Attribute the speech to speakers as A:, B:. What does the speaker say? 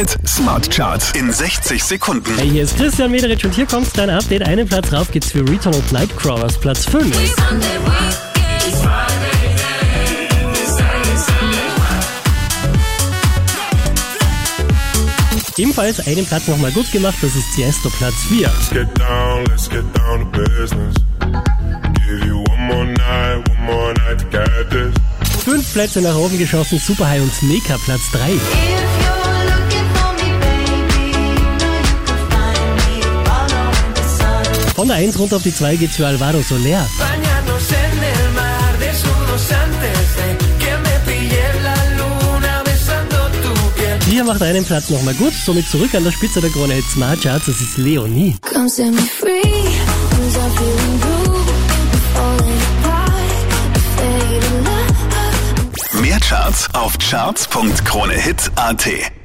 A: Hit Smart Charts in 60 Sekunden.
B: Hey, hier ist Christian Mederich und hier kommt dein Update. Einen Platz rauf geht's für Returnal Nightcrawlers, Platz 5. Ebenfalls einen Platz nochmal gut gemacht, das ist Tiesto, Platz 4.
C: Let's get down, let's get down to business. Give you one more night, one more night to get this.
B: Fünf Plätze nach oben geschossen, Superhigh und Meka, Platz 3. Von der 1 runter auf die 2 geht's für Alvaro Soler. Hier macht einen Platz nochmal gut, somit zurück an der Spitze der Krone. Hit Smart Charts, das ist Leonie.
A: Mehr Charts auf charts.kronehit.at.